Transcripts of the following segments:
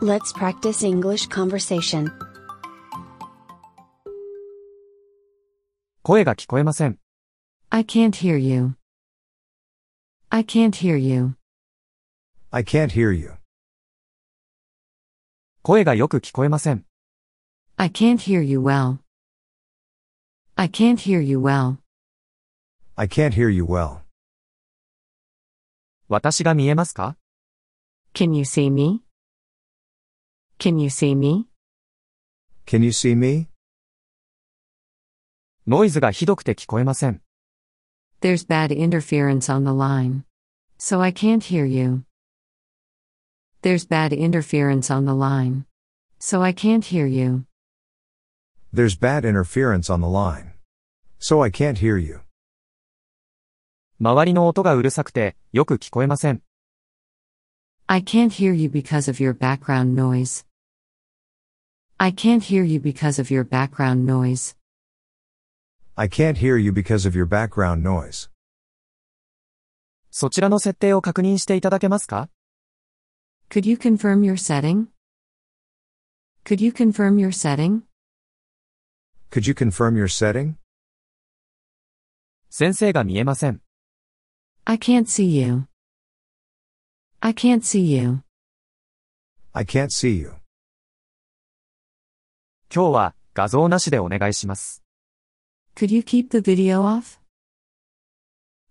Let's practice English conversation. 声が聞こえません。 I can't hear you. I can't hear you. I can't hear you. 声がよく聞こえません。 I can't hear you well. I can't hear you well. I can't hear you well. 私が見えますか Can you see me? Can you see me? Can you see me? ノイズがひどくて聞こえません。 There's bad interference on the line. So I can't hear you. There's bad interference on the line. So I can't hear you. There's bad interference on the line. So I can't hear you. 周りの音がうるさくて、よく聞こえません。 I can't hear you because of your background noise. I can't hear you because of your background noise. I can't hear you because of your background noise. そちらの設定を確認していただけますか Could you confirm your setting? Could you confirm your setting? Could you confirm your setting? 先生が見えません。 I can't see you. I can't see you. I can't see you. 今日は画像なしでお願いします。 Could you keep the video off?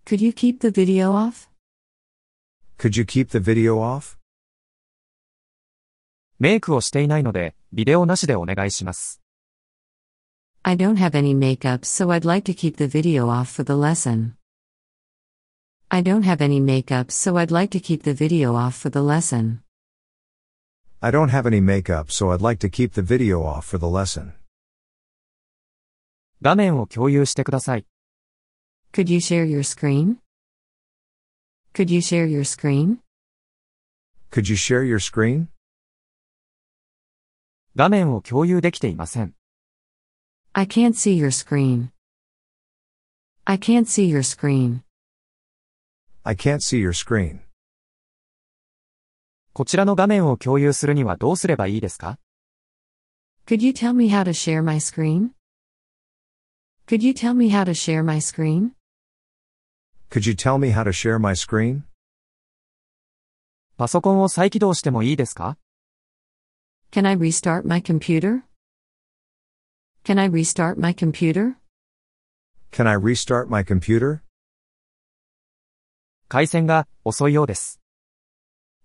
Could you keep the video off? Could you keep the video off? メイクをしていないので、ビデオなしでお願いします。 I don't have any makeup, so I'd like to keep the video off for the lesson. I don't have any makeup, so I'd like to keep the video off for the lesson. I don't have any makeup, so I'd like to keep the video off for the lesson. 画面を共有してください。 Could you share your screen? Could you share your screen? Could you share your screen? 画面を共有できていません。 I can't see your screen. I can't see your screen. I can't see your screen. こちらの画面を共有するにはどうすればいいですか Could you tell me how to share my screen? Could you tell me how to share my screen? Could you tell me how to share my screen? パソコンを再起動してもいいですか Can I restart my computer? Can I restart my computer? Can I restart my computer? 回線が遅いようです。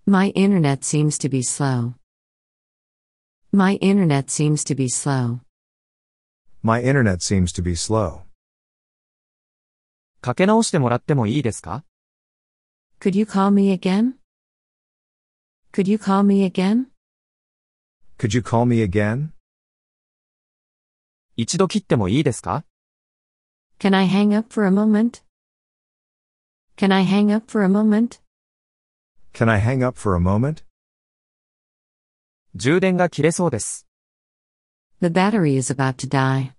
My internet seems to be slow. My internet seems to be slow. My internet seems to be slow. かけ直してもらってもいいですか Could you call me again? Could you call me again? Could you call me again? 一度切ってもいいですか Can I hang up for a moment? Can I hang up for a moment? Can I hang up for a moment? 充電が切れそうです。 The battery is about to die.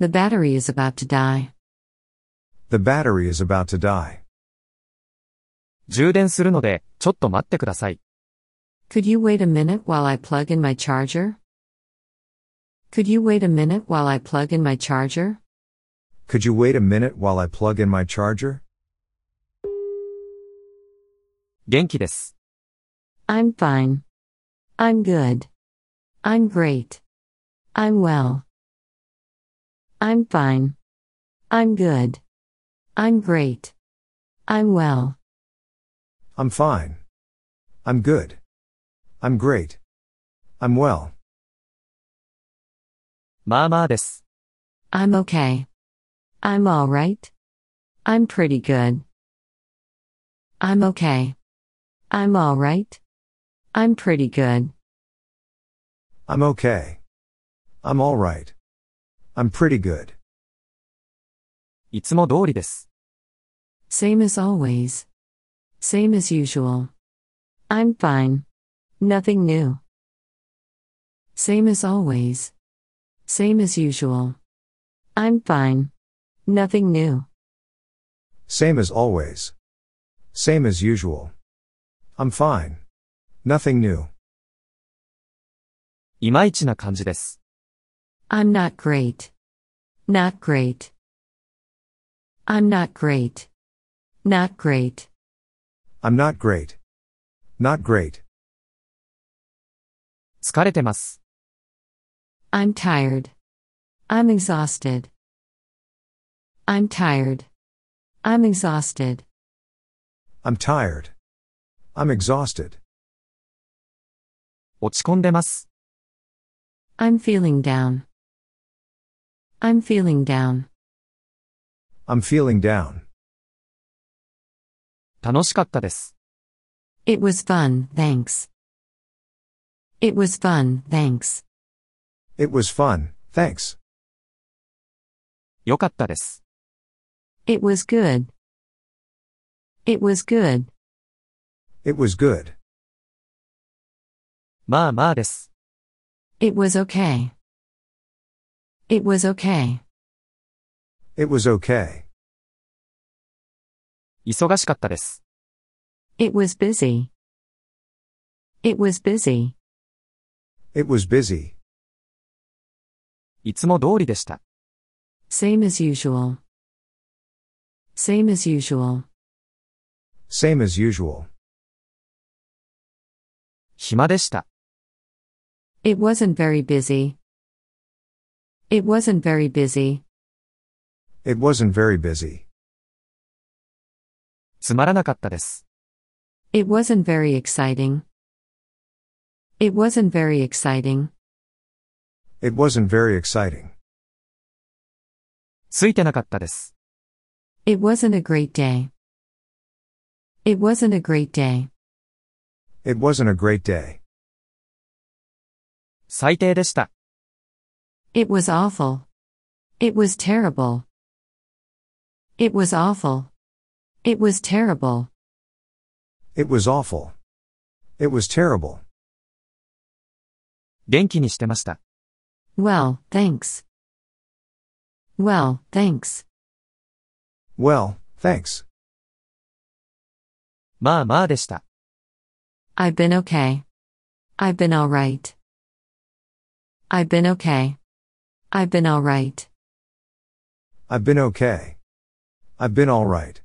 The battery is about to die. The battery is about to die. 充電するので、ちょっと待ってください。 Could you wait a minute while I plug in my charger? Could you wait a minute while I plug in my charger? Could you wait a minute while I plug in my charger? 元気です。 I'm fine. I'm good. I'm great. I'm well. I'm fine. I'm good. I'm great. I'm well. I'm fine. I'm good. I'm great. I'm well. まあまあです。 I'm okay. I'm alright. I'm pretty good. I'm okay. I'm alright. I'm pretty good. I'm okay. I'm alright. I'm pretty good. いつも通りです。 Same as always. Same as usual. I'm fine. Nothing new. Same as always. Same as usual. I'm fine. Nothing new. Same as always. Same as usual. I'm fine. Nothing new. いまいちな感じです。 I'm not great. Not great. I'm not great. Not great. I'm not great. Not great. 疲れてます。 I'm tired. I'm exhausted. I'm tired. I'm exhausted. I'm tired. I'm exhausted. 落ち込んでます。 I'm feeling down. I'm feeling down. I'm feeling down. 楽しかったです。 It was fun, thanks. It was fun, thanks. It was fun, thanks. よかったです。 It was good. It was good. It was good. まあまあです。 It was okay. It was okay. It was okay. 忙しかったです。 It was busy. It was busy. It was busy. いつも通りでした。 Same as usual. Same as usual. Same as usual. 暇でした。 It wasn't very busy. It wasn't very busy. It wasn't very busy. つまらなかったです。 It wasn't very exciting. It wasn't very exciting. It wasn't very exciting. ついてなかったです。 It wasn't a great day. It wasn't a great day. It wasn't a great day. 最低でした。 It was awful. It was terrible. It was awful. It was terrible. It was awful. It was terrible. 元気にしてました。 Well, thanks. Well, thanks. Well, thanks. まあまあでした。 I've been okay. I've been alright. I've been okay. I've been alright. I've been okay. I've been alright.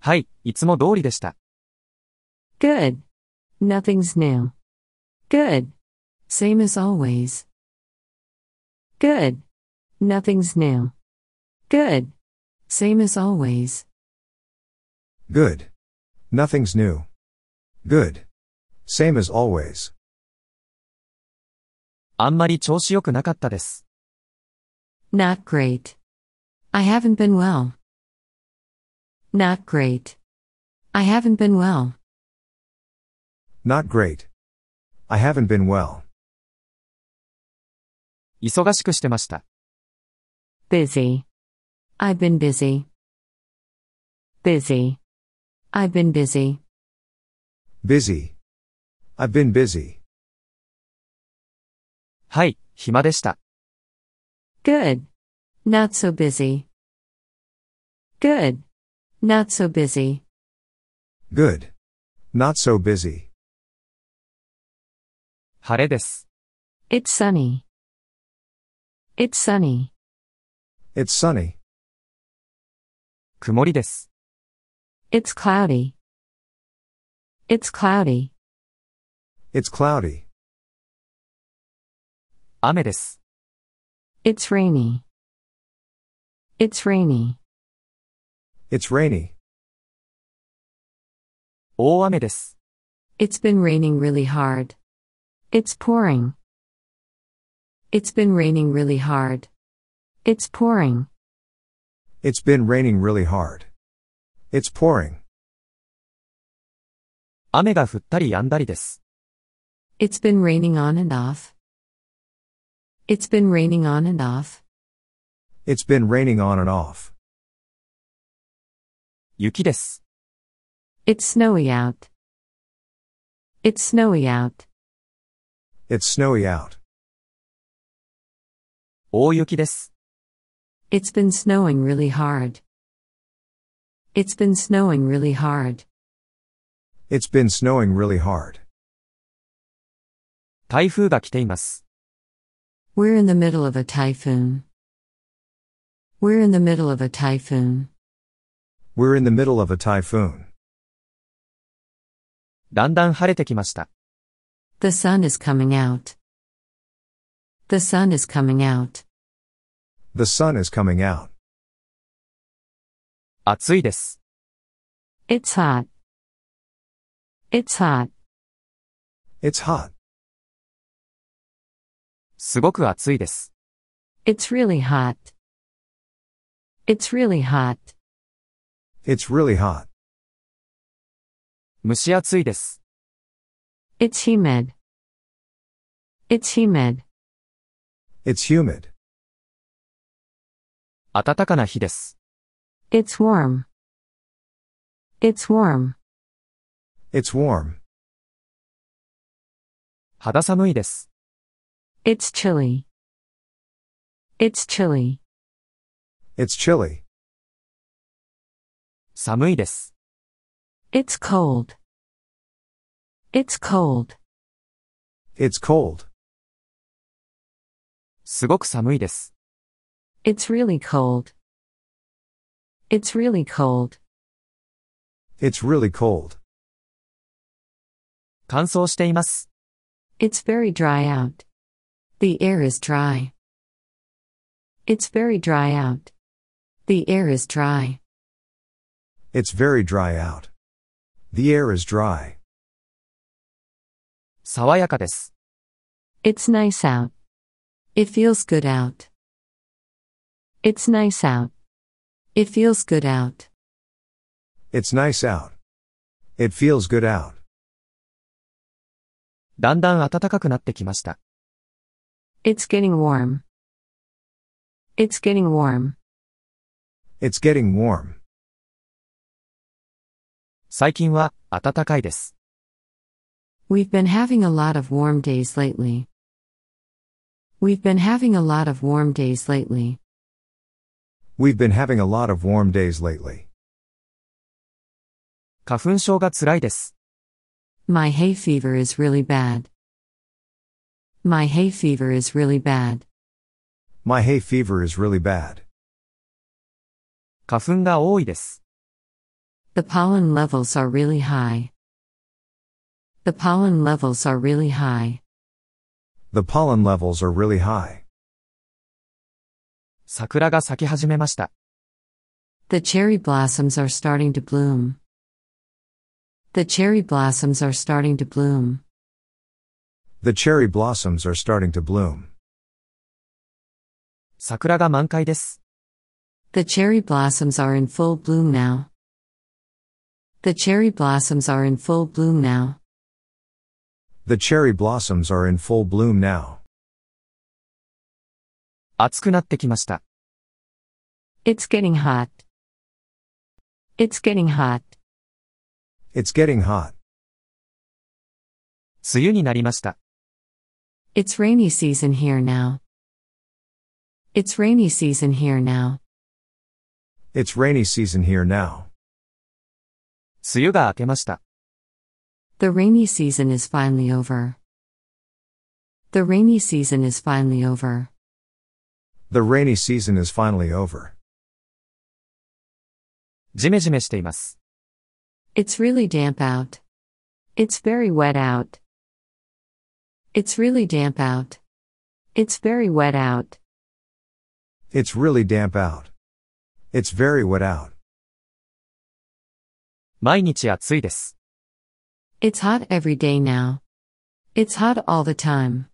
はい、いつも通りでした。 Good. Nothing's new. Good. Same as always. Good. Nothing's new. Good. Same as always. Good. Nothing's new. Good. Same as always. あんまり調子良くなかったです。 Not great. I haven't been well. Not great. I haven't been well. Not great. I haven't been well. 忙しくしてました。 Busy. I've been busy. Busy. I've been busy. Busy. I've been busy. はい、暇でした。 Good. Not so busy. Good. Not so busy. Good. Not so busy. 晴れです。 It's sunny. It's sunny. It's sunny. 曇りです。 It's cloudy. It's cloudy. It's cloudy. 雨です。 It's rainy. It's rainy. It's rainy. 大雨です。 It's been raining really hard. It's pouring. It's been raining really hard. It's pouring. It's been raining really hard. It's pouring. 雨が降ったり止んだりです。 It's been raining on and off. It's been raining on and off. It's been raining on and off. 雪です。 It's snowy out. It's snowy out. It's snowy out. 大雪です。 It's been snowing really hard. It's been snowing really hard. It's been snowing really hard. 台風が来ています。 We're in the middle of a typhoon. We're in the middle of a typhoon. We're in the middle of a typhoon. だんだん晴れてきました。 The sun is coming out. The sun is coming out. The sun is coming out. 暑いです。It's hot. It's hot. It's hot. すごく暑いです。It's really hot. It's really hot. It's really hot. 蒸し暑いです。It's humid. It's humid. It's humid. 暖かな日です。It's warm. It's warm. It's warm. 肌寒いです。 It's chilly. It's chilly. It's chilly. 寒いです。 It's cold. It's cold. It's cold. すごく寒いです。 It's really cold. It's really cold. It's really cold. 乾燥しています。 It's very dry out. The air is dry. It's very dry out. The air is dry. It's very dry out. The air is dry. 爽やかです。 It's nice out. It feels good out. It's nice out. It feels good out. It's nice out. It feels good out. だんだん暖かくなってきました。 It's getting warm. It's getting warm. It's getting warm. 最近は暖かいです。 We've been having a lot of warm days lately. We've been having a lot of warm days lately. We've been having a lot of warm days lately. 花粉症が辛いです。 My hay fever is really bad. My hay fever is really bad. My hay fever is really bad. 花粉が多いです。 The pollen levels are really high. The pollen levels are really high. The pollen levels are really high. 桜が咲き始めました。 The cherry blossoms are starting to bloom. The cherry blossoms are starting to bloom. The cherry blossoms are starting to bloom. 桜が満開です。 The cherry blossoms are in full bloom now. The cherry blossoms are in full bloom now. The cherry blossoms are in full bloom now. 暑くなってきました。 It's getting hot. It's getting hot. It's getting hot. 梅雨になりました。 It's rainy season here now. It's rainy season here now. It's rainy season here now. 梅雨が明けました。 The rainy season is finally over. The rainy season is finally over. The rainy season is finally over. ジメジメしています。 It's really damp out. It's very wet out. It's really damp out. It's very wet out. It's really damp out. It's very wet out. 毎日暑いです。 It's hot every day now. It's hot all the time.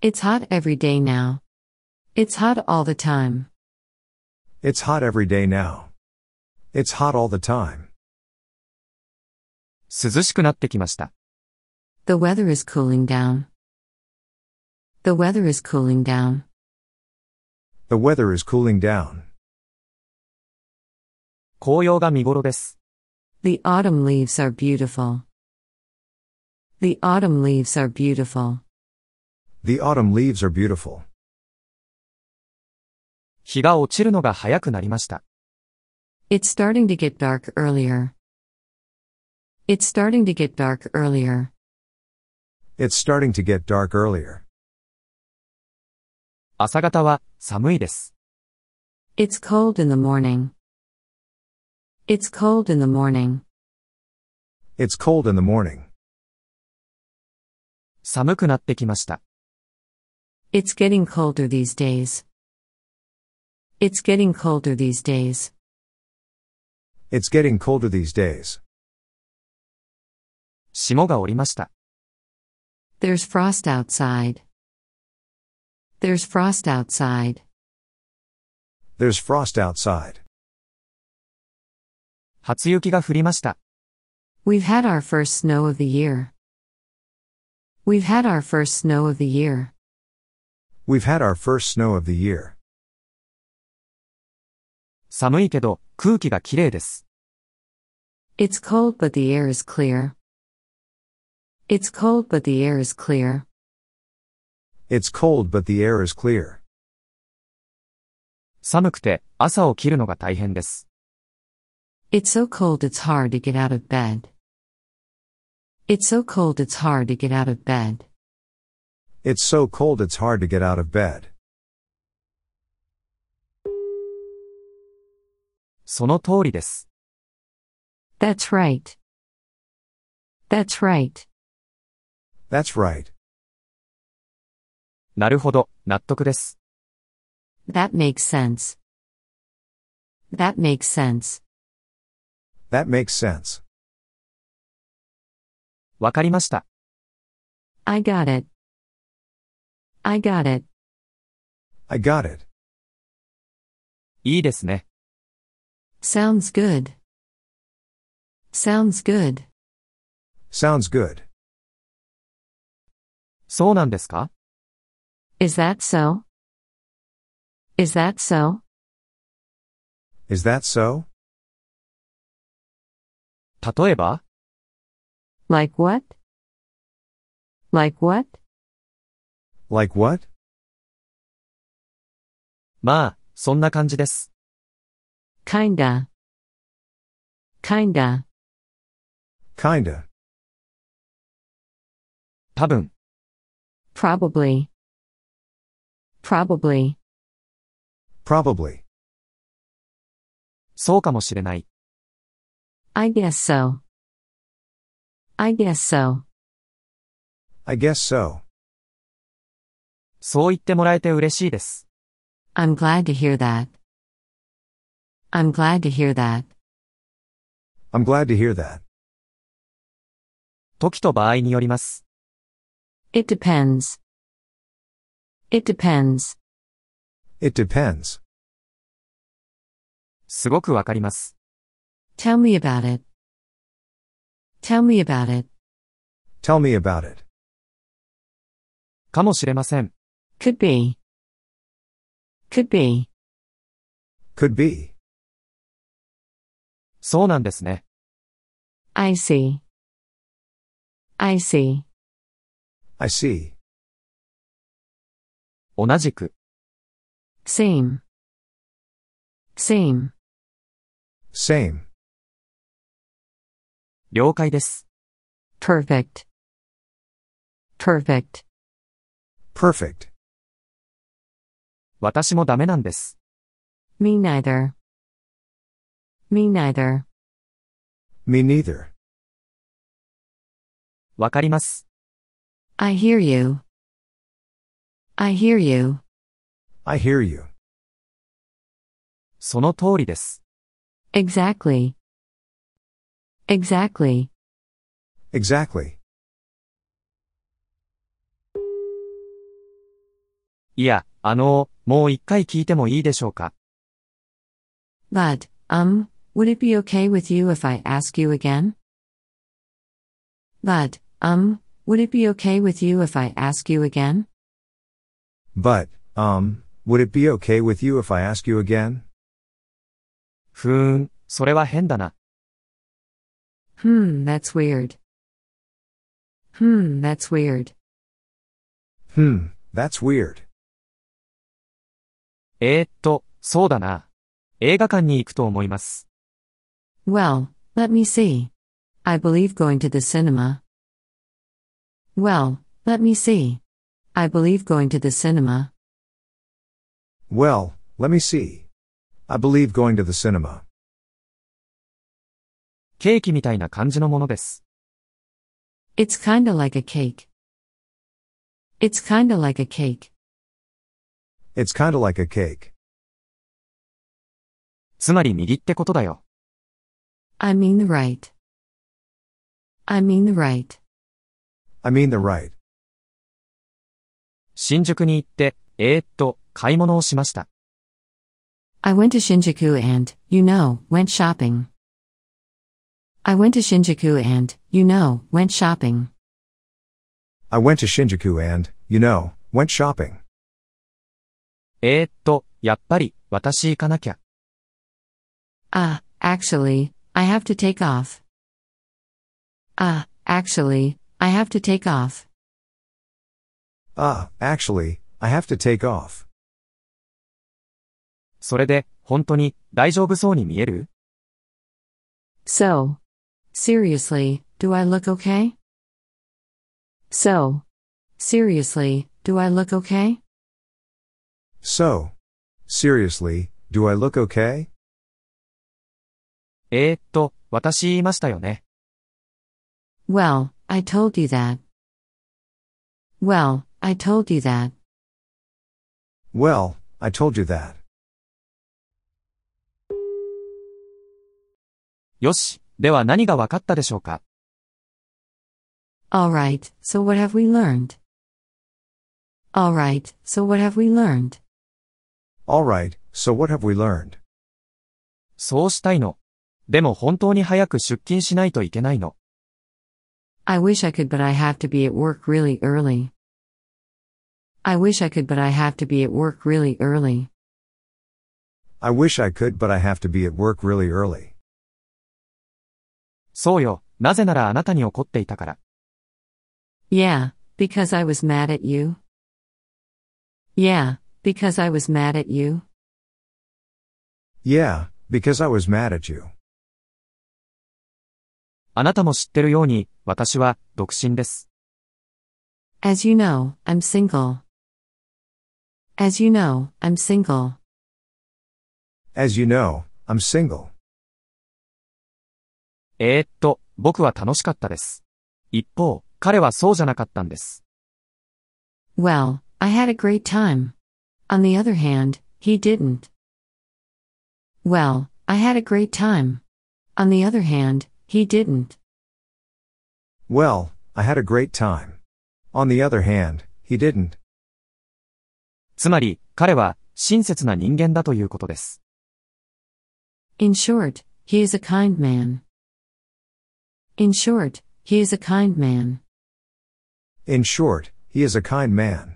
It's hot every day now. It's hot all the time. It's hot every day now. It's hot all the time. 涼しくなってきました。 The weather is cooling down. The weather is cooling down. The weather is cooling down. 紅葉が見頃です。 The autumn leaves are beautiful. The autumn leaves are beautiful. The autumn leaves are beautiful. 日が落ちるのが早くなりました。It's starting to get dark earlier. It's starting to get dark earlier. It's starting to get dark earlier. 朝方は寒いです。It's cold in the morning. It's cold in the morning. It's cold in the morning. 寒くなってきました。It's getting colder these days. It's getting colder these days. It's getting colder these days. 霜が降りました。 There's frost outside. There's frost outside. There's frost outside. 初雪が降りました。 We've had our first snow of the year. We've had our first snow of the year. We've had our first snow of the year. 寒いけど空気がきれいです。 It's cold but the air is clear. It's cold but the air is clear. It's cold but the air is clear. 寒くて朝起きるのが大変です。 It's so cold it's hard to get out of bed. It's so cold it's hard to get out of bed. It's so cold it's hard to get out of bed. その通りです。That's right. That's right. That's right. なるほど、納得です。That makes sense. That makes sense. That makes sense. わかりました。I got it. I got it. I got it. いいですね。Sounds good. Sounds good. Sounds good. そうなんですか Is that so? Is that so? Is that so? 例えば Like what? Like what? Like what? まあ、そんな感じです。 Kinda. Kinda. Kinda. 多分、Probably. Probably. Probably. そうかもしれない。I guess so. I guess so. I guess so. そう言ってもらえて嬉しいです。I'm glad to hear that. I'm glad to hear that. I'm glad to hear that. 時と場合によります。It depends. It depends. It depends. すごくわかります。Tell me about it. Tell me about it. Tell me about it. かもしれません。Could be. Could be. Could be. そうなんですね。I see. I see. I see. 同じく、Same. Same. Same. 了解です。Perfect. Perfect. Perfect. 私もダメなんです。Me neither. Me neither. Me neither. わかります。I hear you. I hear you. I hear you. その通りです。Exactly. Exactly. Exactly. いや、あの、もう一回聞いてもいいでしょうか。But, um, would it be okay with you if I ask you again? But, um, would it be okay with you if I ask you again? But, um, would it be okay with you if I ask you again? ふーん、それは変だな。 Hmm, that's weird. Hmm, that's weird. Hmm, that's weird. えー、っと、そうだな。映画館に行くと思います。 Well, let me see. I believe going to the cinema. Well, let me see. I believe going to the cinema. Well, let me see. I believe going to the cinema. ケーキみたいな感じのものです。 It's kinda like a cake. It's kinda like a cake. It's kinda like a cake. つまり右ってことだよ。 I mean the right. I mean the right. I mean the right. 新宿に行って、えー、っと、買い物をしました。I went to Shinjuku and, you know, went shopping. I went to Shinjuku and, you know, went shopping. I went to Shinjuku and, you know, went shopping. えー、っと、やっぱり、私行かなきゃ。Ah, actually, I have to take off. Ah, actually, I have to take off. Ah, actually, I have to take off. それで、本当に、大丈夫そうに見える So, seriously, do I look okay? So, seriously, do I look okay? So, seriously, do I look okay? えー、っと、私言いましたよね。Well, I told you that. Well, I told you that. Well, I told you that. よし、では何が分かったでしょうか Alright, so what have we learned? Alright, so what have we learned? Alright, so what have we learned? そうしたいの。でも本当に早く出勤しないといけないの。 I wish I could, but I have to be at work really early. I wish I could, but I have to be at work really early. I wish I could, but I have to be at work really early. そうよ、なぜならあなたに怒っていたから。 Yeah, because I was mad at you. Yeah, because I was mad at you. Yeah, because I was mad at you. あなたも知ってるように、私は、独身です。As you know, I'm single. As you know, I'm single. As you know, I'm single. えー、っと、僕は楽しかったです。一方、彼はそうじゃなかったんです。Well, I had a great time. On the other hand, he didn't. Well, I had a great time. On the other hand, he didn't. Well, I had a great time. On the other hand, he didn't. つまり、彼は、親切な人間だということです。In short, he is a kind man. In short, he is a kind man. In short, he is a kind man.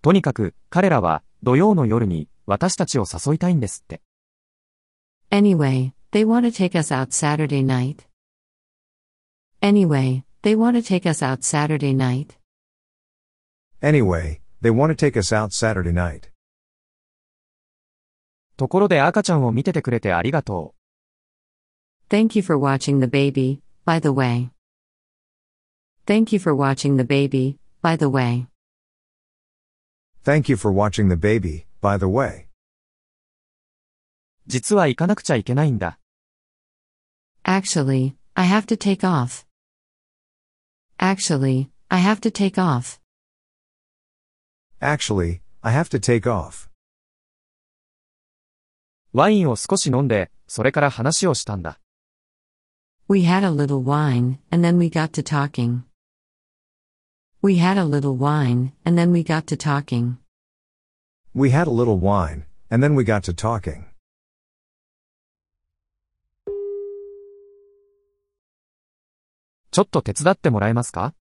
とにかく、彼らは、土曜の夜に、私たちを誘いたいんですって。Anyway, they want to take us out Saturday night. Anyway, they want to take us out Saturday night. Anyway, they want to take us out Saturday night. ところで赤ちゃんを見ててくれてありがとう。 Thank you for watching the baby, by the way. Thank you for watching the baby, by the way. Thank you for watching the baby, by the way. 実は行かなくちゃいけないんだ。 Actually, I have to take off. Actually, I have to take off. Actually, I have to take off. ワインを少し飲んで、それから話をしたんだ。 We had a little wine, and then we got to talking. We had a little wine, and then we got to talking. We had a little wine, and then we got to talking. ちょっと手伝ってもらえますか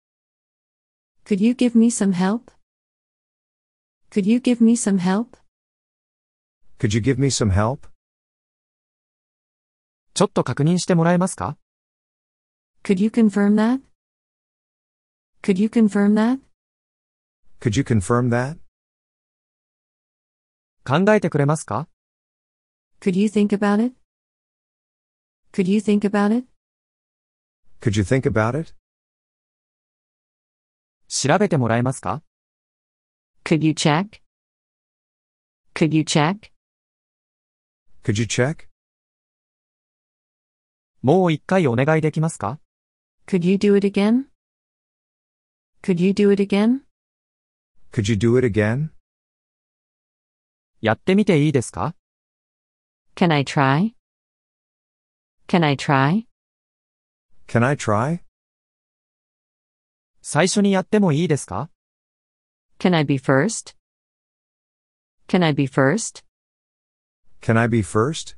Could you give me some help? Could you give me some help? Could you give me some help? ちょっと確認してもらえますか Could you confirm that? Could you confirm that? Could you confirm that? 考えてくれますか Could you think about it? Could you think about it? Could you think about it? 調べてもらえますか Could you check? Could you check? Could you check? もう一回お願いできますか Could you do it again? Could you do it again? Could you do it again? やってみていいですか Can I try? Can I try? Can I try? 最初にやってもいいですか Can I be first? Can I be first? Can I be first?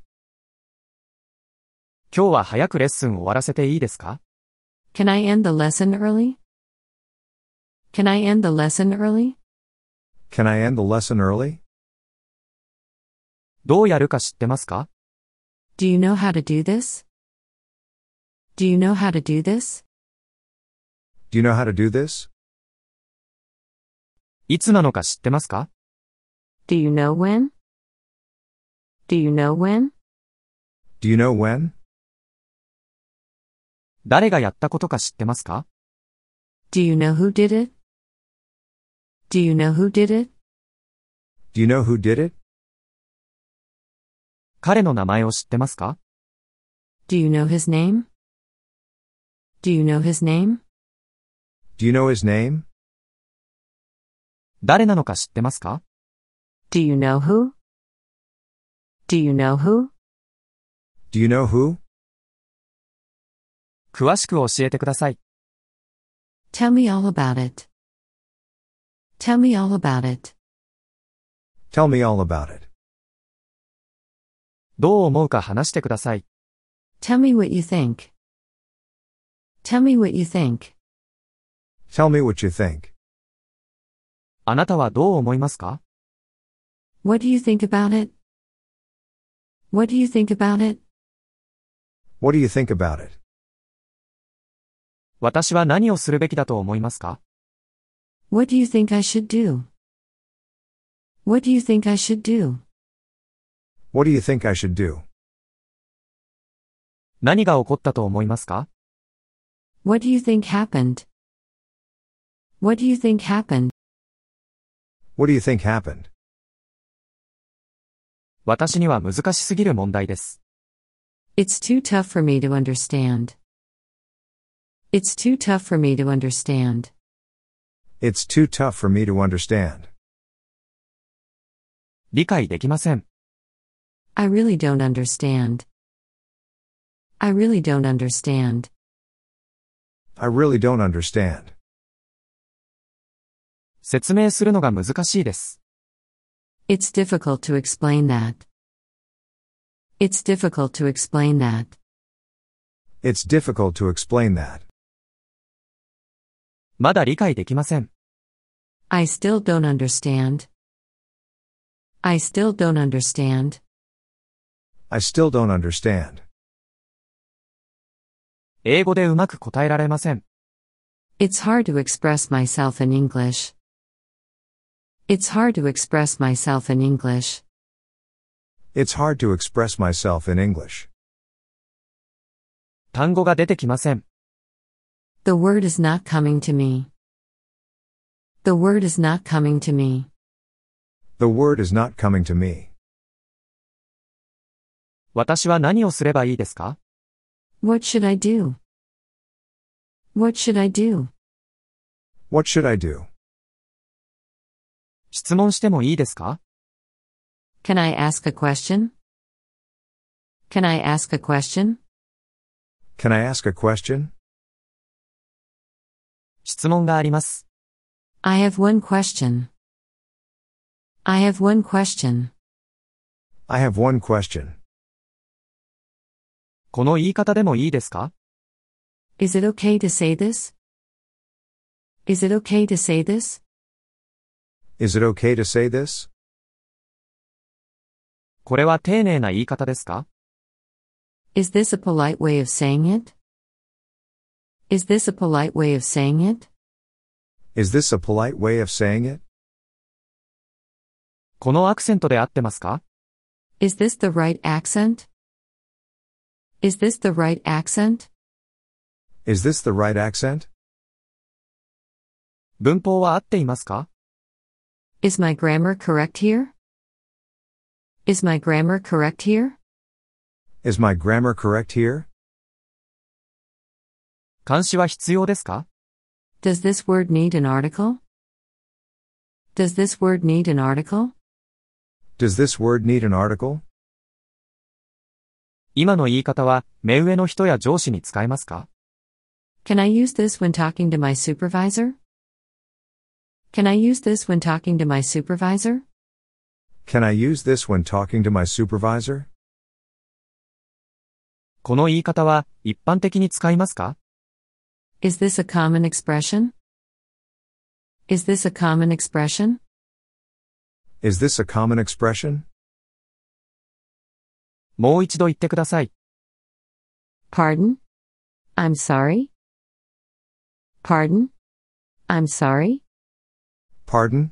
今日は早くレッスン終わらせていいですか Can I end the lesson early? Can I end the lesson early? Can I end the lesson early? どうやるか知ってますか Do you know how to do this? Do you know how to do this? Do you know how to do this? いつなのか知ってますか Do you know when? Do you know when? Do you know when? 誰がやったことか知ってますか Do you know who did it? Do you know who did it? Do you know who did it? 彼の名前を知ってますか Do you know his name? Do you know his name? Do you know his name? 誰なのか知ってますか Do you know who? Do you know who? Do you know who? 詳しく教えてください。Tell me all about it. Tell me all about it. Tell me all about it. どう思うか話してください。Tell me what you think. Tell me what you think. Tell me what you think. あなたはどう思いますか What do you think about it? What do you think about it? What do you think about it? 私は何をするべきだと思いますか What do you think I should do? What do you think I should do? What do you think I should do? 何が起こったと思いますか What do you think happened? What do you think happened? What do you think happened? 私には難しすぎる問題です。 It's too tough for me to understand. It's too tough for me to understand. It's too tough for me to understand. 理解できません。 I really don't understand. I really don't understand. I really don't understand. 説明するのが難しいです。 It's difficult to explain that. It's difficult to explain that. It's difficult to explain that. まだ理解できません。 I still don't understand. I still don't understand. I still don't understand. 英語でうまく答えられません。It's hard to express myself in English. It's hard to express myself in English. It's hard to express myself in English. 単語が出てきません。The word is not coming to me. The word is not coming to me. The word is not coming to me. 私は何をすればいいですか What should I do? What should I do? What should I do? 質問してもいいですか Can I ask a question? Can I ask a question? Can I ask a question? 質問があります。 I have one question. I have one question. I have one question. この言い方でもいいですか Is it okay to say this? Is it okay to say this? Is it okay to say this? これは丁寧な言い方ですか Is this a polite way of saying it? Is this a polite way of saying it? Is this a polite way of saying it? このアクセントで合ってますか Is this the right accent? Is this the right accent? Is this the right accent? 文法は合っていますか Is my grammar correct here? Is my grammar correct here? Is my grammar correct here? 冠詞は必要ですか Does this word need an article? Does this word need an article? Does this word need an article? 今の言い方は、目上の人や上司に使えますか Can I use this when talking to my supervisor? Can I use this when talking to my supervisor? Can I use this when talking to my supervisor? この言い方は、一般的に使いますか Is this a common expression? Is this a common expression? Is this a common expression? もう一度言ってください。Pardon? I'm sorry? Pardon? I'm sorry? Pardon?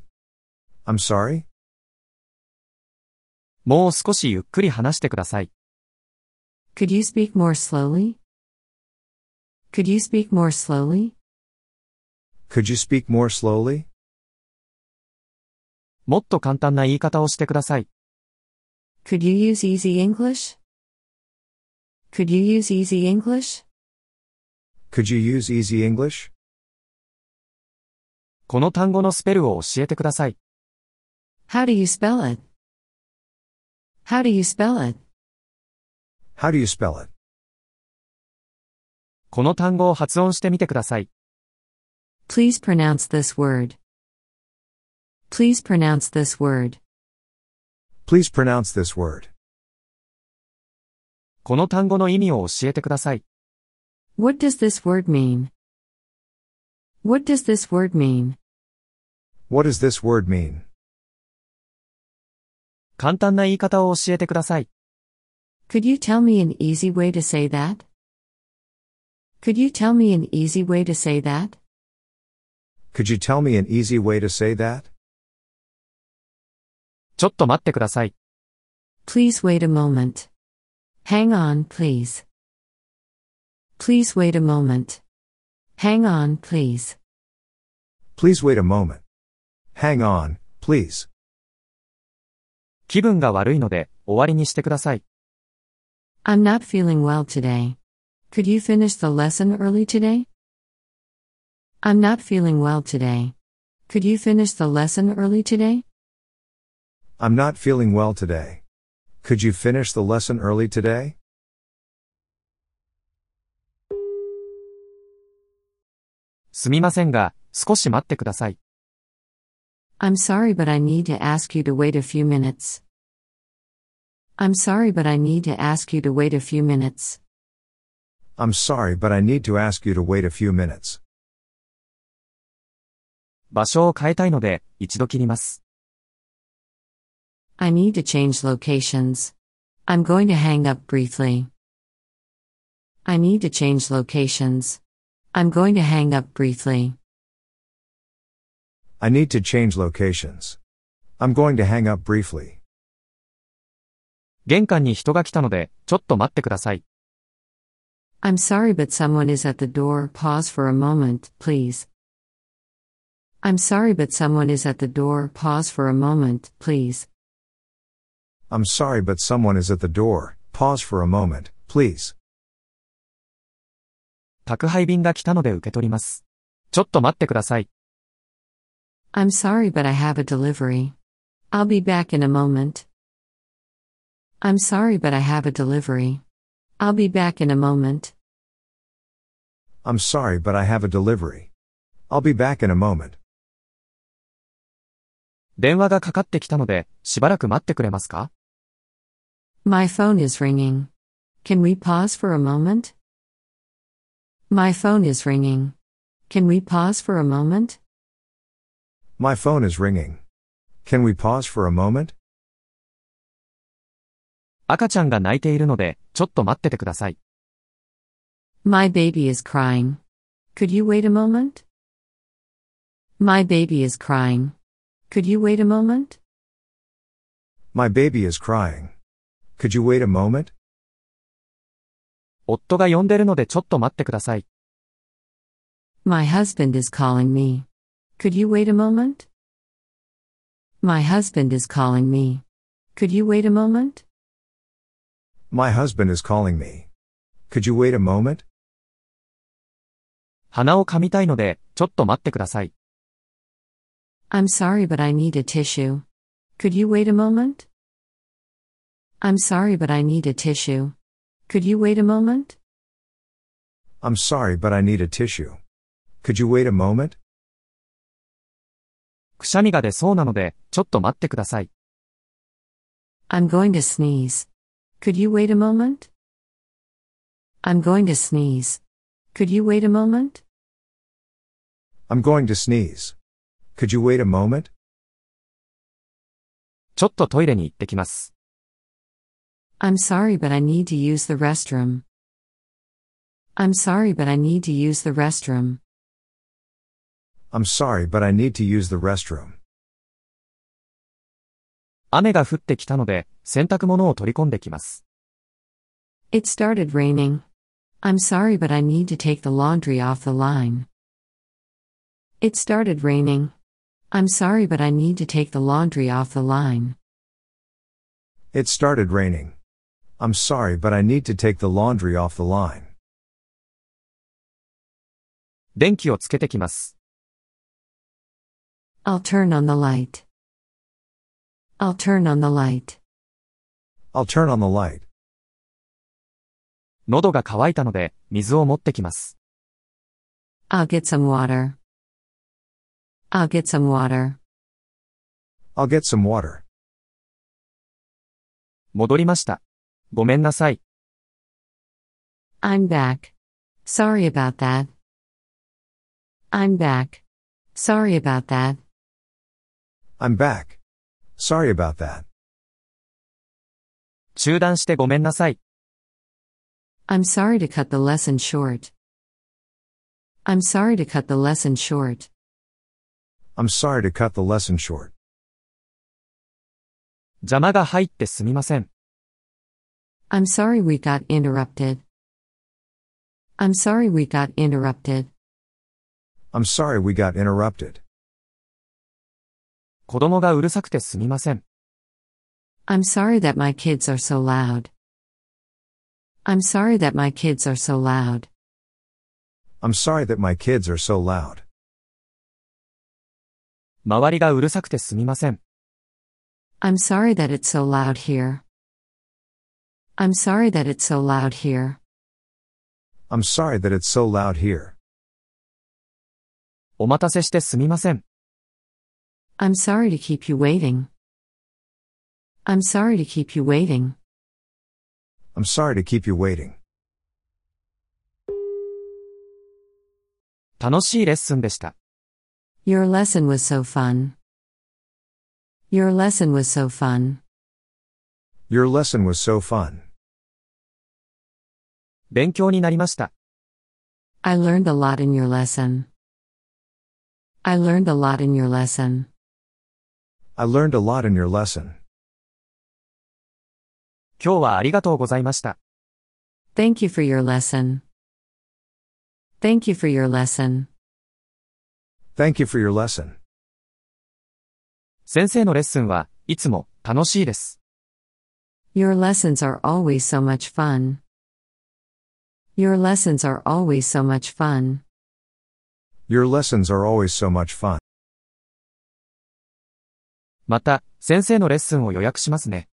I'm sorry? もう少しゆっくり話してください。Could you speak more slowly? Could you speak more slowly? Could you speak more slowly? もっと簡単な言い方をしてください。Could you use easy English? Could you use easy English? Could you use easy English? この単語のスペルを教えてください。 How do you spell it? How do you spell it? How do you spell it? この単語を発音してみてください。 Please pronounce this word. Please pronounce this word. Please pronounce this word. この単語の意味を教えてください。 What does this word mean? What does this word mean? What does this word mean? 簡単な言い方を教えてください。 Could you tell me an easy way to say that? Could you tell me an easy way to say that? Could you tell me an easy way to say that? ちょっと待ってください。Please wait a moment. Hang on, please. Please wait a moment. Hang on, please. Please wait a moment. Hang on, please. 気分が悪いので、終わりにしてください。I'm not feeling well today. Could you finish the lesson early today? I'm not feeling well today. Could you finish the lesson early today? I'm not feeling well today. Could you finish the lesson early today? すみませんが、少し待ってください。 I'm sorry, but I need to ask you to wait a few minutes. I'm sorry, but I need to ask you to wait a few minutes. I'm sorry, but I need to ask you to wait a few minutes. 場所を変えたいので、一度切ります。 I need to change locations. I'm going to hang up briefly. I need to change locations. I'm going to hang up briefly. I need to change locations. I'm going to hang up briefly. 玄関に人が来たので、ちょっと待ってください。 I'm sorry, but someone is at the door. Pause for a moment, please. I'm sorry, but someone is at the door. Pause for a moment, please. I'm sorry, but someone is at the door. Pause for a moment, please. 宅配便が来たので受け取ります。ちょっと待ってください。 I'm sorry, but I have a delivery. I'll be back in a moment. I'm sorry, but I have a delivery. I'll be back in a moment. I'm sorry, but I have a delivery. I'll be back in a moment. 電話がかかってきたので、しばらく待ってくれますか My phone is ringing. Can we pause for a moment? My phone is ringing. Can we pause for a moment? My phone is ringing. Can we pause for a moment? 赤ちゃんが泣いているので、ちょっと待っててください。 My baby is crying. Could you wait a moment? My baby is crying. Could you wait a moment? My baby is crying. Could you wait a moment? 夫が呼んでるのでちょっと待ってください。My husband is calling me. Could you wait a moment? My husband is calling me. Could you wait a moment? My husband is calling me. Could you wait a moment? 鼻を噛みたいので、ちょっと待ってください。I'm sorry, but I need a tissue. Could you wait a moment? I'm sorry, but I need a tissue. Could you wait a moment? I'm sorry, but I need a tissue. Could you wait a moment? くしゃみが出そうなので、ちょっと待ってください。 I'm going to sneeze. Could you wait a moment? I'm going to sneeze. Could you wait a moment? I'm going to sneeze. Could you wait a moment? ちょっとトイレに行ってきます。 I'm sorry, but I need to use the restroom. I'm sorry, but I need to use the restroom. I'm sorry, but I need to use the restroom. 雨が降ってきたので、洗濯物を取り込んできます。 It started raining. I'm sorry, but I need to take the laundry off the line. It started raining. I'm sorry, but I need to take the laundry off the line. It started raining. I'm sorry, but I need to take the laundry off the line. 電気をつけてきます。I'll turn on the light. I'll turn on the light. I'll turn on the light. 喉が渇いたので、水を持ってきます。I'll get some water. I'll get some water. I'll get some water. 戻りました。ごめんなさい。I'm back. Sorry about that. I'm back. Sorry about that. I'm back. Sorry about that. 中断してごめんなさい。I'm sorry to cut the lesson short. I'm sorry to cut the lesson short. I'm sorry to cut the lesson short. 邪魔が入ってすみません。I'm sorry we got interrupted. I'm sorry we got interrupted. I'm sorry we got interrupted. 子供がうるさくてすみません。 I'm sorry that my kids are so loud. I'm sorry that my kids are so loud. I'm sorry that my kids are so loud. 周りがうるさくてすみません。 I'm sorry that it's so loud here. I'm sorry that it's so loud here. I'm sorry that it's so loud here. お待たせしてすみません。 I'm sorry to keep you waiting. I'm sorry to keep you waiting. I'm sorry to keep you waiting. 楽しいレッスンでした。 Your lesson was so fun. Your lesson was so fun. Your lesson was so fun. 勉強になりました。I learned a lot in your lesson. I learned a lot in your lesson. I learned a lot in your lesson. 今日はありがとうございました。Thank you for your lesson. Thank you for your lesson. Thank you for your lesson. 先生のレッスンはいつも楽しいです。Your lessons are always so much fun. Your lessons are always so much fun. Your lessons are always so much fun. また、先生のレッスンを予約しますね。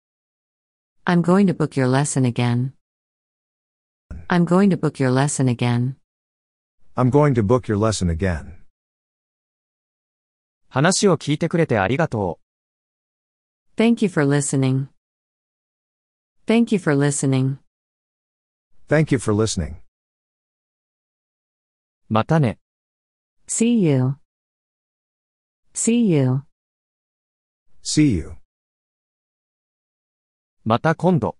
I'm going to book your lesson again. I'm going to book your lesson again. I'm going to book your lesson again. 話を聞いてくれてありがとう。 Thank you for listening. Thank you for listening. Thank you for listening. またね。 See you. See you. See you. また今度。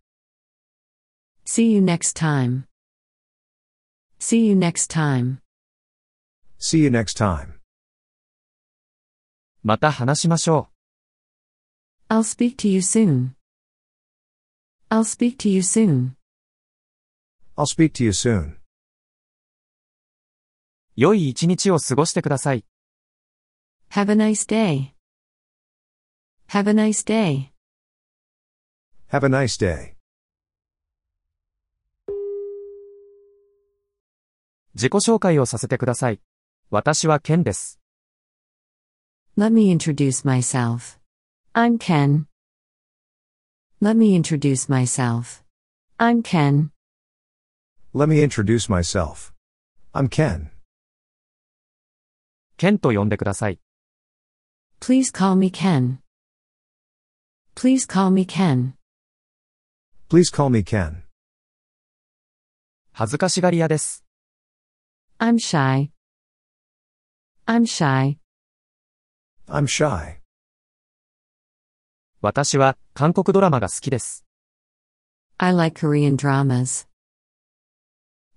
See you next time. See you next time. See you next time. また話しましょう。 I'll speak to you soon. I'll speak to you soon. I'll speak to you soon. 良い一日を過ごしてください。Have a nice day. Have a nice day. Have a nice day. 自己紹介をさせてください。私はケンです。Let me introduce myself. I'm Ken. Let me introduce myself. I'm Ken. Let me introduce myself. I'm Ken. ケンと呼んでください。 Please call me Ken. Please call me Ken. Please call me Ken. 恥ずかしがり屋です。 I'm shy. I'm shy. I'm shy. 私は韓国ドラマが好きです。I like Korean dramas.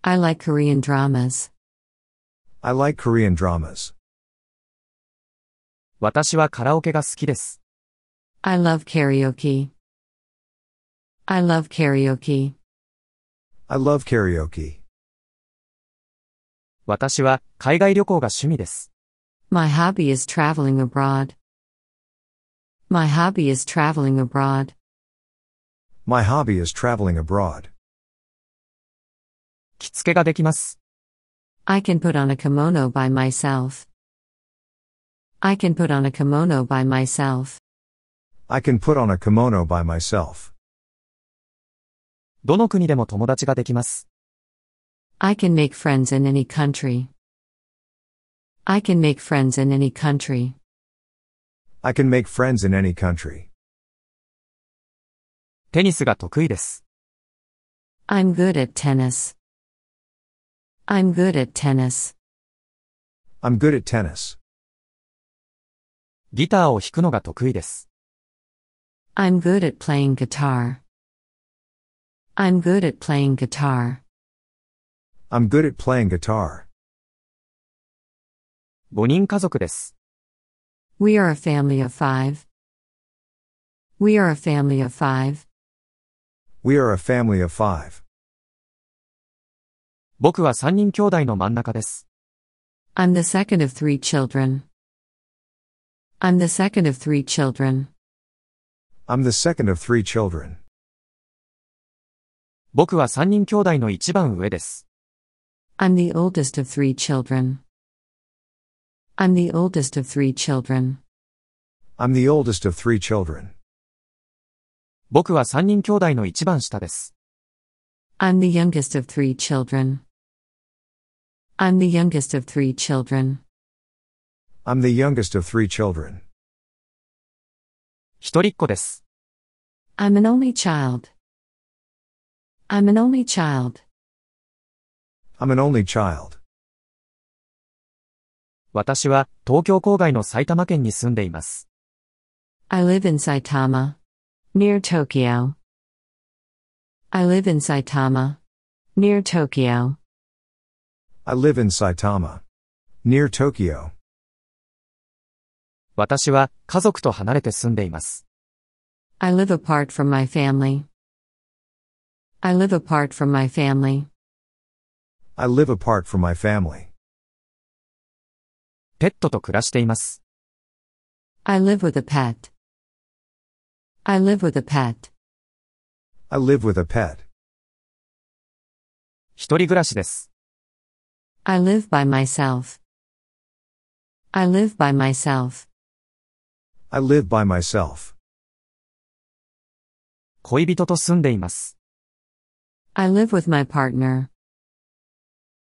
I like Korean dramas. I like Korean dramas. 私はカラオケが好きです。I love karaoke. I love karaoke. I love karaoke. 私は海外旅行が趣味です。My hobby is traveling abroad. My hobby is traveling abroad. My hobby is traveling abroad. 着付けができます。 I can put on a kimono by myself. I can put on a kimono by myself. I can put on a kimono by myself. どの国でも友達ができます。 I can make friends in any country. I can make friends in any country. I can make friends in any country. テニスが得意です。 I'm good at tennis. I'm good at tennis. I'm good at tennis. ギターを弾くのが得意です。 I'm good at playing guitar. I'm good at playing guitar. I'm good at playing guitar. 5人家族です。 We are a family of five. We are a family of five. We are a family of five. 僕は3人兄弟の真ん中です。 I'm the second of three children. I'm the second of three children. I'm the second of three children. 僕は3人兄弟の一番上です。 I'm the oldest of three children. I'm the oldest of three children. I'm the oldest of three children. 僕は3人兄弟の一番下です。 I'm the youngest of three children. I'm the youngest of three children. I'm the youngest of three children. 一人っ子です。 I'm an only child. I'm an only child. I'm an only child. 私は東京郊外の埼玉県に住んでいます。I live in Saitama. Near Tokyo. I live in Saitama. Near Tokyo. I live in Saitama. Near Tokyo. 私は家族と離れて住んでいます。I live apart from my family. I live apart from my family. I live apart from my family. ペットと暮らしています。I live with a pet. I live with a pet. I live with a pet. 一人暮らしです。I live by myself. I live by myself. I live by myself. 恋人と住んでいます。I live with my partner.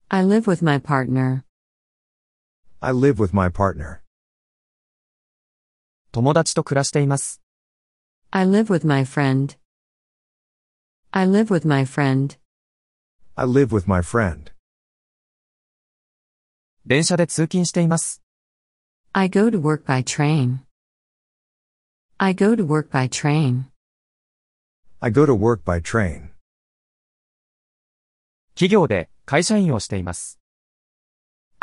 I live with my partner. I live with my partner. 友達と暮らしています。 I live with my friend. I live with my friend. I live with my friend. 電車で通勤しています。 I go to work by train. I go to work by train. I go to work by train. 企業で会社員をしています。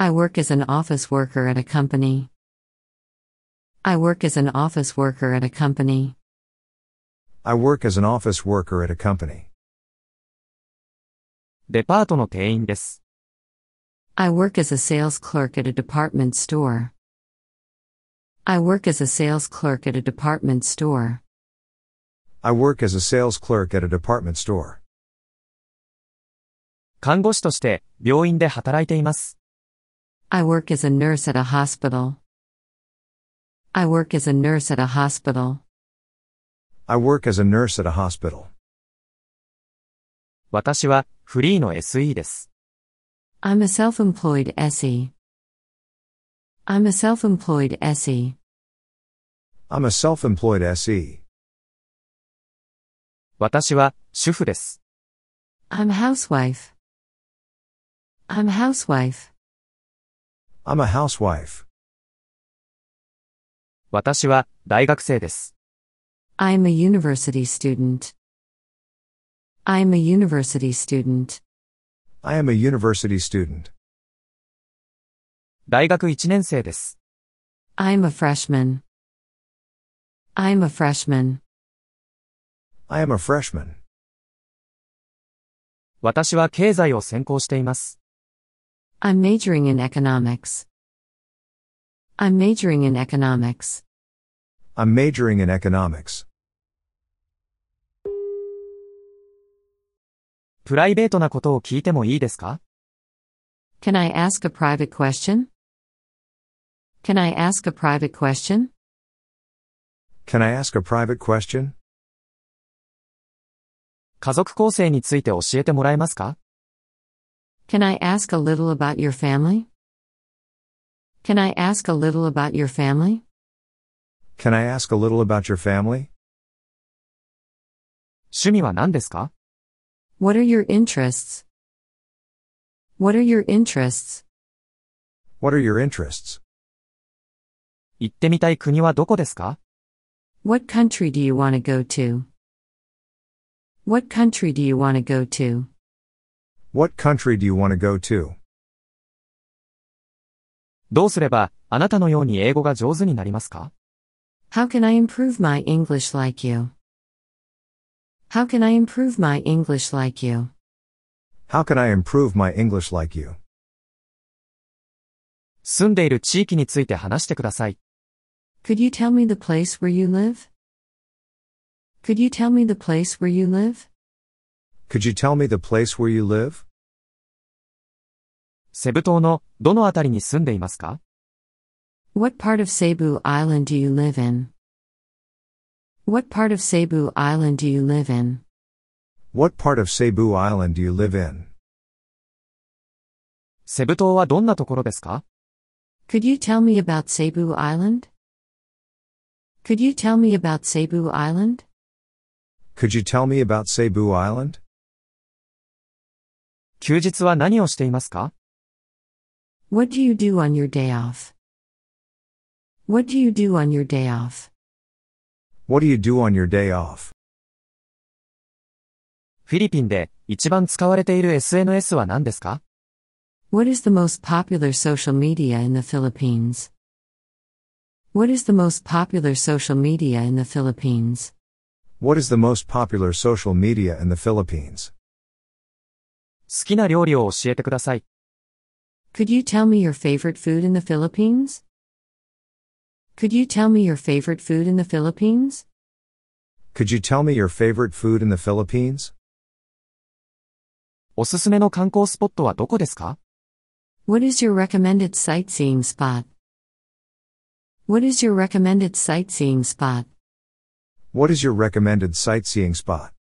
I work as an office worker at a company. I work as an office worker at a company. I work as an office worker at a company. デパートの店員です。 I work as a sales clerk at a department store. I work as a sales clerk at a department store. I work as a sales clerk at a department store. 看護師として病院で働いています。 I work as a nurse at a hospital. I work as a nurse at a hospital. I work as a nurse at a hospital. 私はフリーの SE です。 I'm a self-employed SE. I'm a self-employed SE. I'm a self-employed E. SE. 私は主婦です。 I'm a housewife. I'm a housewife. I'm a housewife. 私は大学生です。I'm a university student. I'm a university student. I am a university student. 大学1年生です。I'm a freshman. I'm a freshman. I am a freshman. 私は経済を専攻しています。I'm majoring in economics. I'm majoring in economics. I'm majoring in economics. プライベートなことを聞いてもいいですか Can I ask a private question? Can I ask a private question? Can I ask a private question? 家族構成について教えてもらえますか Can I ask a little about your family? Can I ask a little about your family? Can I ask a little about your family? 趣味は何ですか What are your interests? What are your interests? What are your interests? 行ってみたい国はどこですか What country do you want to go to? What country do you want to go to? What country do you want to go to? どうすれば、あなたのように英語が上手になりますか How can I improve my English like you? How can I improve my English like you? How can I improve my English like you? 住んでいる地域について話してください。Could you tell me the place where you live? Could you tell me the place where you live? Could you tell me the place where you live? セブ島のどのあたりに住んでいますか What part of Cebu Island do you live in? What part of Cebu Island do you live in? What part of Cebu Island do you live in? セブ島はどんなところですか Could you tell me about Cebu Island? Could you tell me about Cebu Island? Could you tell me about Cebu Island? 休日は何をしていますか What do you do on your day off? What do you do on your day off? What do you do on your day off? フィリピンで一番使われている SNS は何ですか What is the most popular social media in the Philippines? What is the most popular social media in the Philippines? What is the most popular social media in the Philippines? 好きな料理を教えてください。 Could you tell me your favorite food in the Philippines? Could you tell me your favorite food in the Philippines? Could you tell me your favorite food in the Philippines? おすすめの観光スポットはどこですか What is your recommended sightseeing spot? What is your recommended sightseeing spot? What is your recommended sightseeing spot?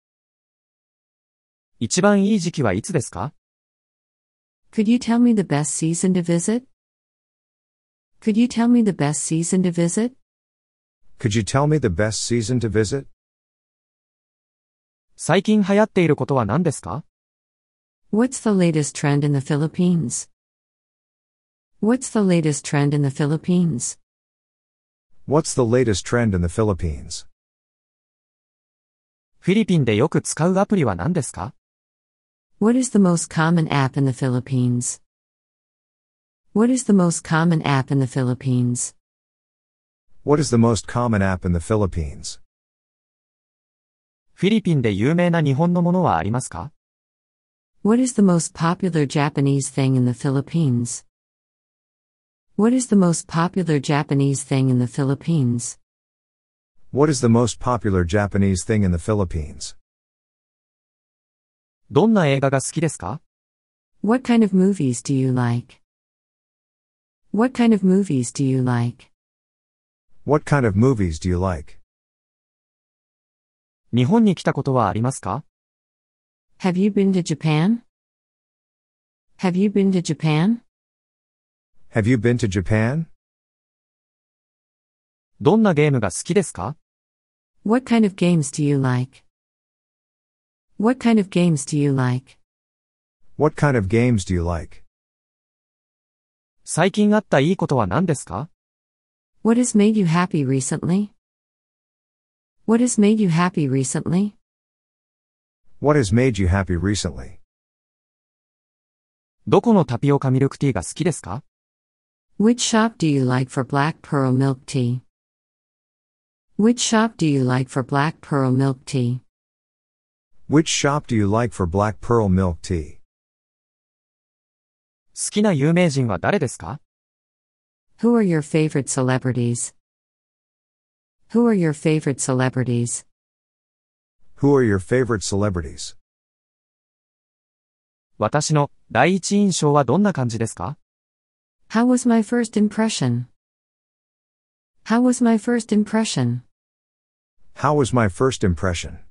一番いい時期はいつですか Could you tell me the best season to visit? Could you tell me the best season to visit? Could you tell me the best season to visit? 最近流行っていることは何ですか What's the latest trend in the Philippines? What's the latest trend in the Philippines? What's the latest trend in the Philippines? フィリピンでよく使うアプリは何ですか What is the most common app in the Philippines? What is the most common app in the Philippines? What is the most common app in the Philippines? フィリピンで有名な日本のものはありますか What is the most popular Japanese thing in the Philippines? What is the most popular Japanese thing in the Philippines? What is the most popular Japanese thing in the Philippines? どんな映画が好きですか What kind of movies do you like? What kind of movies do you like? What kind of movies do you like? 日本に来たことはありますか Have you been to Japan? Have you been to Japan? Have you been to Japan? どんなゲームが好きですか What kind of games do you like? What kind of games do you like? What kind of games do you like? 最近あったいいことは何ですか What has made you happy recently? What has made you happy recently? What has made you happy recently? どこのタピオカミルクティーが好きですか Which shop do you like for black pearl milk tea? Which shop do you like for black pearl milk tea? Which shop do you like for black pearl milk tea? 好きな有名人は誰ですか Who are your favorite celebrities? Who are your favorite celebrities? Who are your favorite celebrities? 私の第一印象はどんな感じですか How was my first impression? How was my first impression? How was my first impression?